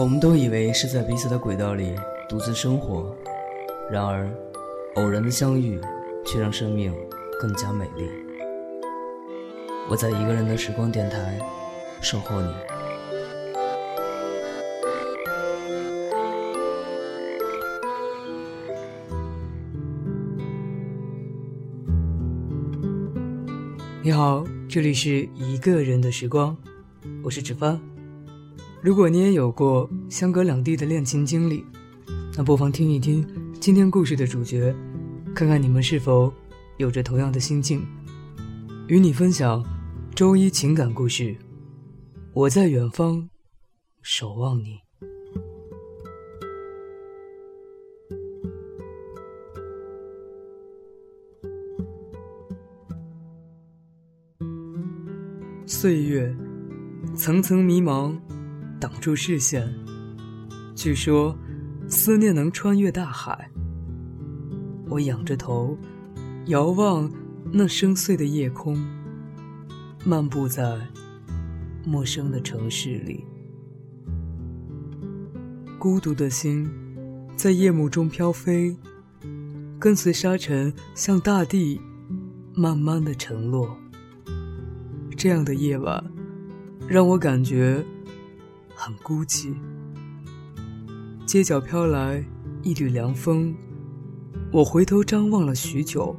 我们都以为是在彼此的轨道里独自生活，然而，偶然的相遇却让生命更加美丽。我在一个人的时光电台守候你。你好，这里是一个人的时光，我是芷帆。如果你也有过相隔两地的恋情经历，那不妨听一听今天故事的主角，看看你们是否有着同样的心境。与你分享周一情感故事，我在远方守望你。岁月，层层迷茫。挡住视线。据说，思念能穿越大海。我仰着头，遥望那深邃的夜空，漫步在陌生的城市里。孤独的心，在夜幕中飘飞，跟随沙尘向大地慢慢的沉落。这样的夜晚，让我感觉。很孤寂，街角飘来一缕凉风，我回头张望了许久。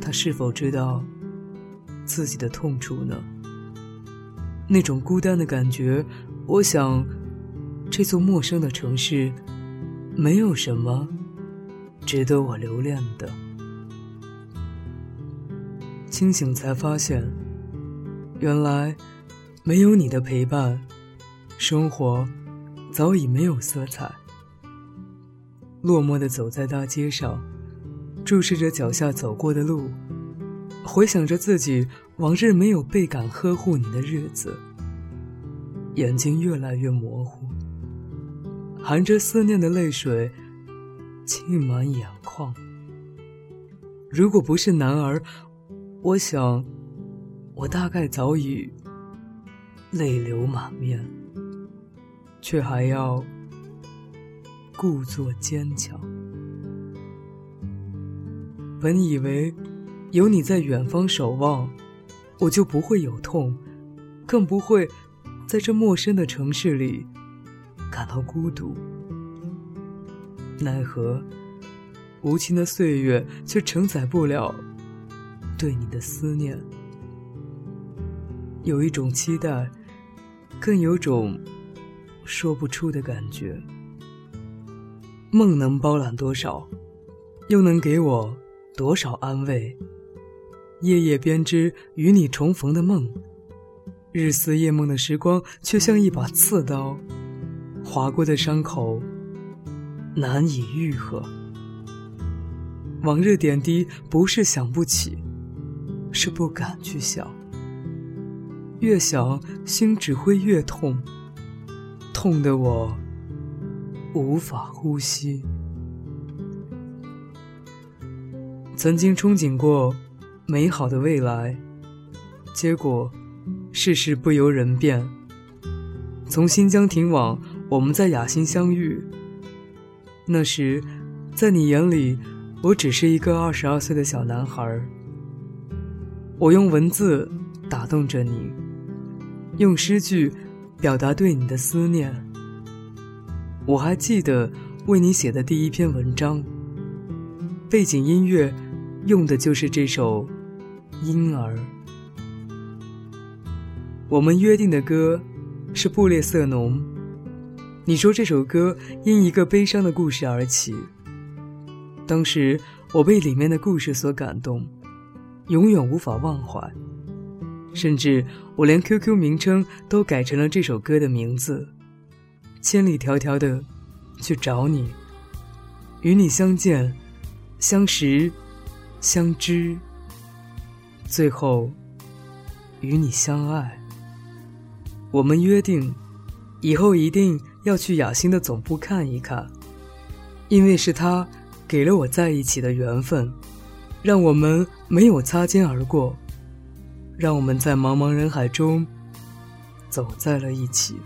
他是否知道自己的痛处呢？那种孤单的感觉，我想，这座陌生的城市，没有什么值得我留恋的。清醒才发现，原来没有你的陪伴。生活早已没有色彩，落寞的走在大街上，注视着脚下走过的路，回想着自己往日没有倍感呵护你的日子，眼睛越来越模糊，含着思念的泪水浸满眼眶。如果不是男儿，我想，我大概早已泪流满面。却还要故作坚强。本以为有你在远方守望，我就不会有痛，更不会在这陌生的城市里感到孤独。奈何无情的岁月却承载不了对你的思念。有一种期待，更有种。说不出的感觉。梦能包揽多少，又能给我多少安慰？夜夜编织与你重逢的梦，日思夜梦的时光，却像一把刺刀，划过的伤口难以愈合。往日点滴，不是想不起，是不敢去想。越想，心只会越痛。痛得我无法呼吸。曾经憧憬过美好的未来，结果世事不由人变。从新疆停往，我们在雅兴相遇。那时，在你眼里，我只是一个二十二岁的小男孩。我用文字打动着你，用诗句。表达对你的思念。我还记得为你写的第一篇文章，背景音乐用的就是这首《婴儿》。我们约定的歌是《布列瑟农》，你说这首歌因一个悲伤的故事而起。当时我被里面的故事所感动，永远无法忘怀。甚至我连 QQ 名称都改成了这首歌的名字，千里迢迢的去找你，与你相见、相识、相知，最后与你相爱。我们约定，以后一定要去雅欣的总部看一看，因为是他给了我在一起的缘分，让我们没有擦肩而过。让我们在茫茫人海中走在了一起。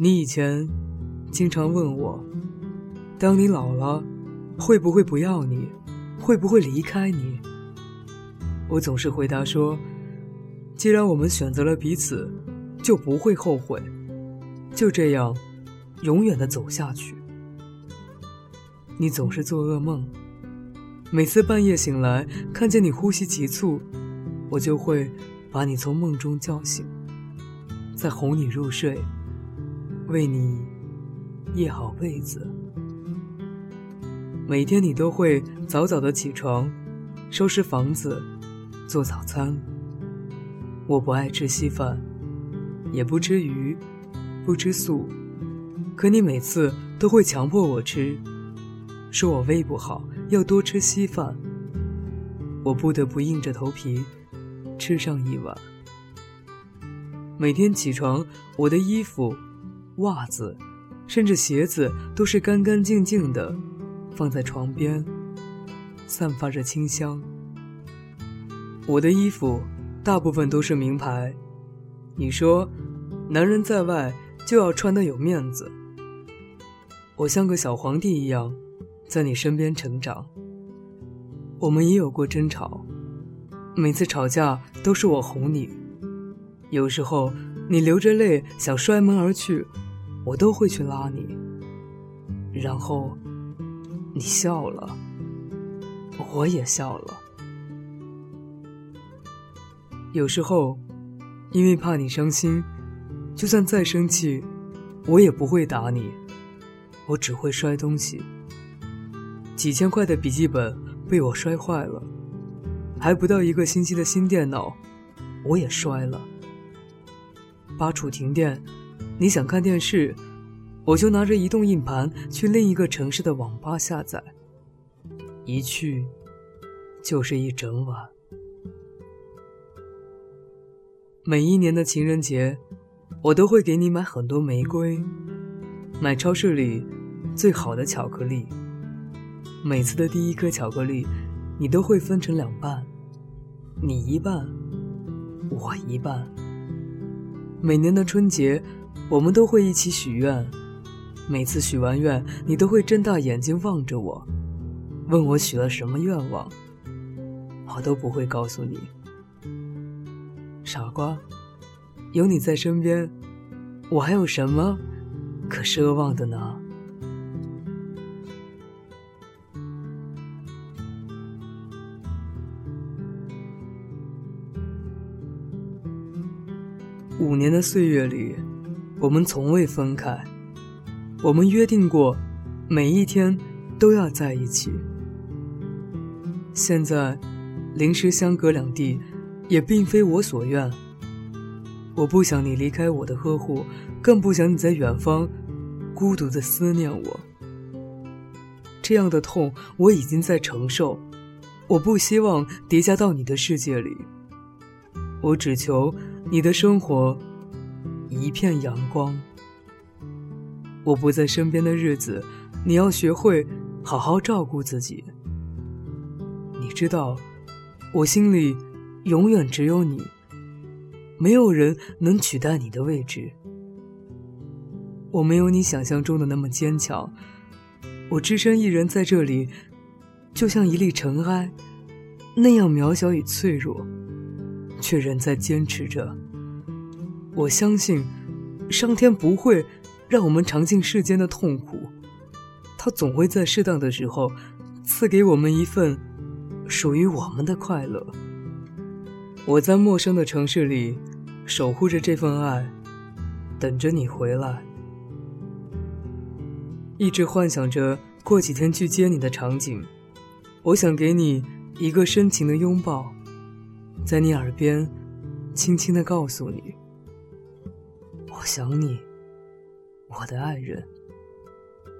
你以前经常问我，当你老了，会不会不要你，会不会离开你？我总是回答说，既然我们选择了彼此，就不会后悔，就这样，永远的走下去。你总是做噩梦，每次半夜醒来，看见你呼吸急促，我就会把你从梦中叫醒，再哄你入睡，为你掖好被子。每天你都会早早的起床，收拾房子，做早餐。我不爱吃稀饭，也不吃鱼，不吃素，可你每次都会强迫我吃。说我胃不好，要多吃稀饭。我不得不硬着头皮吃上一碗。每天起床，我的衣服、袜子，甚至鞋子都是干干净净的，放在床边，散发着清香。我的衣服大部分都是名牌。你说，男人在外就要穿得有面子。我像个小皇帝一样。在你身边成长，我们也有过争吵，每次吵架都是我哄你，有时候你流着泪想摔门而去，我都会去拉你，然后你笑了，我也笑了。有时候，因为怕你伤心，就算再生气，我也不会打你，我只会摔东西。几千块的笔记本被我摔坏了，还不到一个星期的新电脑，我也摔了。八处停电，你想看电视，我就拿着移动硬盘去另一个城市的网吧下载，一去就是一整晚。每一年的情人节，我都会给你买很多玫瑰，买超市里最好的巧克力。每次的第一颗巧克力，你都会分成两半，你一半，我一半。每年的春节，我们都会一起许愿，每次许完愿，你都会睁大眼睛望着我，问我许了什么愿望，我都不会告诉你。傻瓜，有你在身边，我还有什么可奢望的呢？五年的岁月里，我们从未分开。我们约定过，每一天都要在一起。现在，临时相隔两地，也并非我所愿。我不想你离开我的呵护，更不想你在远方孤独的思念我。这样的痛我已经在承受，我不希望叠加到你的世界里。我只求。你的生活一片阳光。我不在身边的日子，你要学会好好照顾自己。你知道，我心里永远只有你，没有人能取代你的位置。我没有你想象中的那么坚强，我只身一人在这里，就像一粒尘埃，那样渺小与脆弱。却仍在坚持着。我相信，上天不会让我们尝尽世间的痛苦，他总会在适当的时候赐给我们一份属于我们的快乐。我在陌生的城市里守护着这份爱，等着你回来。一直幻想着过几天去接你的场景，我想给你一个深情的拥抱。在你耳边，轻轻的告诉你：“我想你，我的爱人。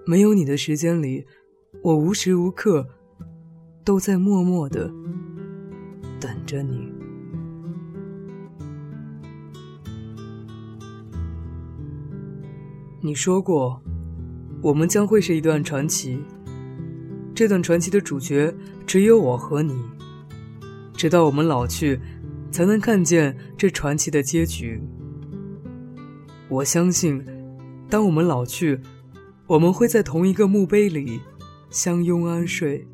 没有你的时间里，我无时无刻都在默默的等着你。”你说过，我们将会是一段传奇。这段传奇的主角只有我和你。直到我们老去，才能看见这传奇的结局。我相信，当我们老去，我们会在同一个墓碑里相拥安睡，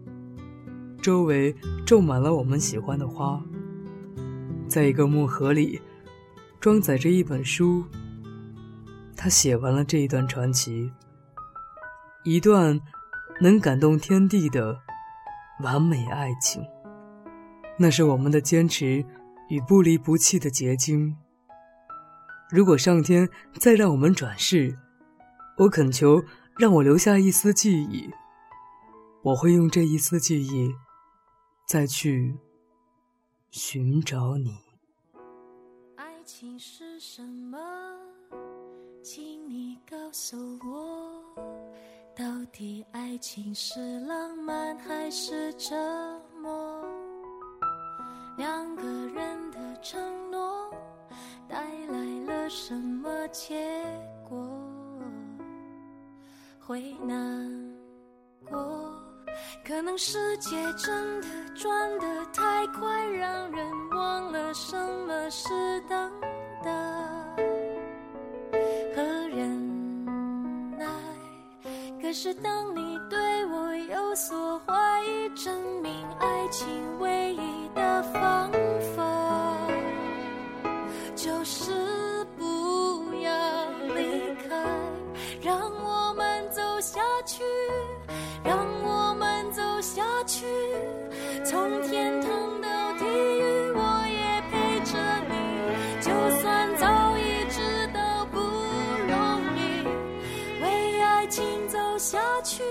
周围种满了我们喜欢的花。在一个木盒里，装载着一本书。他写完了这一段传奇，一段能感动天地的完美爱情。那是我们的坚持与不离不弃的结晶。如果上天再让我们转世，我恳求让我留下一丝记忆，我会用这一丝记忆再去寻找你。爱情是什么？请你告诉我，到底爱情是浪漫还是折磨？两个人的承诺什么结果？会难过，可能世界真的转得太快，让人忘了什么是等待和忍耐。可是当你我们走下去，让我们走下去，从天堂到地狱，我也陪着你，就算早已知道不容易，为爱情走下去，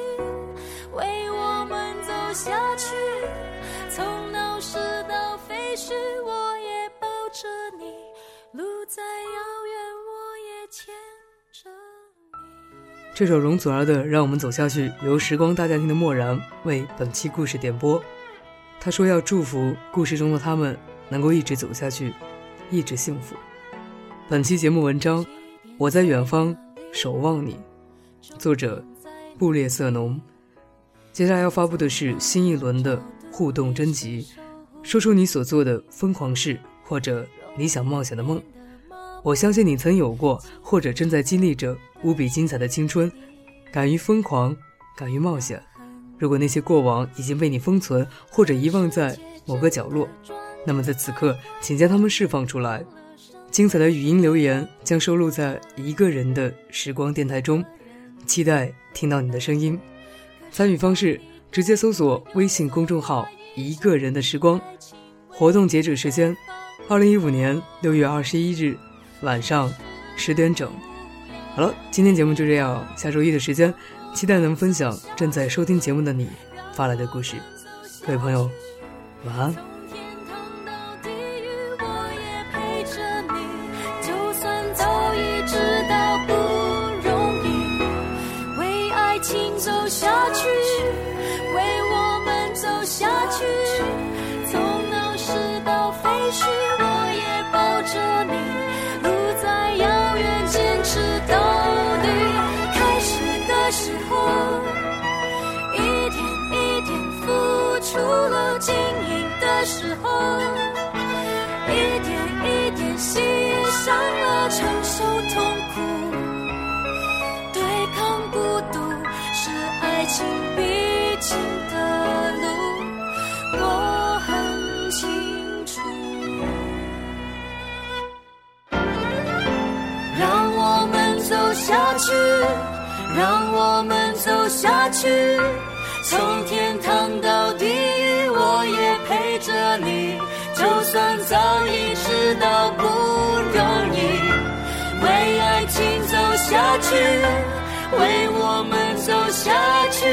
为我们走下去，从闹市到废墟，我也抱着你，路再遥这首容祖儿的《让我们走下去》由时光大家庭的漠然为本期故事点播。他说要祝福故事中的他们能够一直走下去，一直幸福。本期节目文章《我在远方守望你》，作者布列瑟农。接下来要发布的是新一轮的互动征集，说出你所做的疯狂事或者你想冒险的梦。我相信你曾有过，或者正在经历着无比精彩的青春，敢于疯狂，敢于冒险。如果那些过往已经被你封存或者遗忘在某个角落，那么在此刻，请将它们释放出来。精彩的语音留言将收录在一个人的时光电台中，期待听到你的声音。参与方式：直接搜索微信公众号“一个人的时光”。活动截止时间：二零一五年六月二十一日晚上十点整。好了，今天节目就这样，下周一的时间，期待能分享正在收听节目的你发来的故事。各位朋友，晚安。情必经的路，我很清楚。让我们走下去，让我们走下去，从天堂到地狱，我也陪着你。就算早已知道不容易，为爱情走下去，为我们走下去，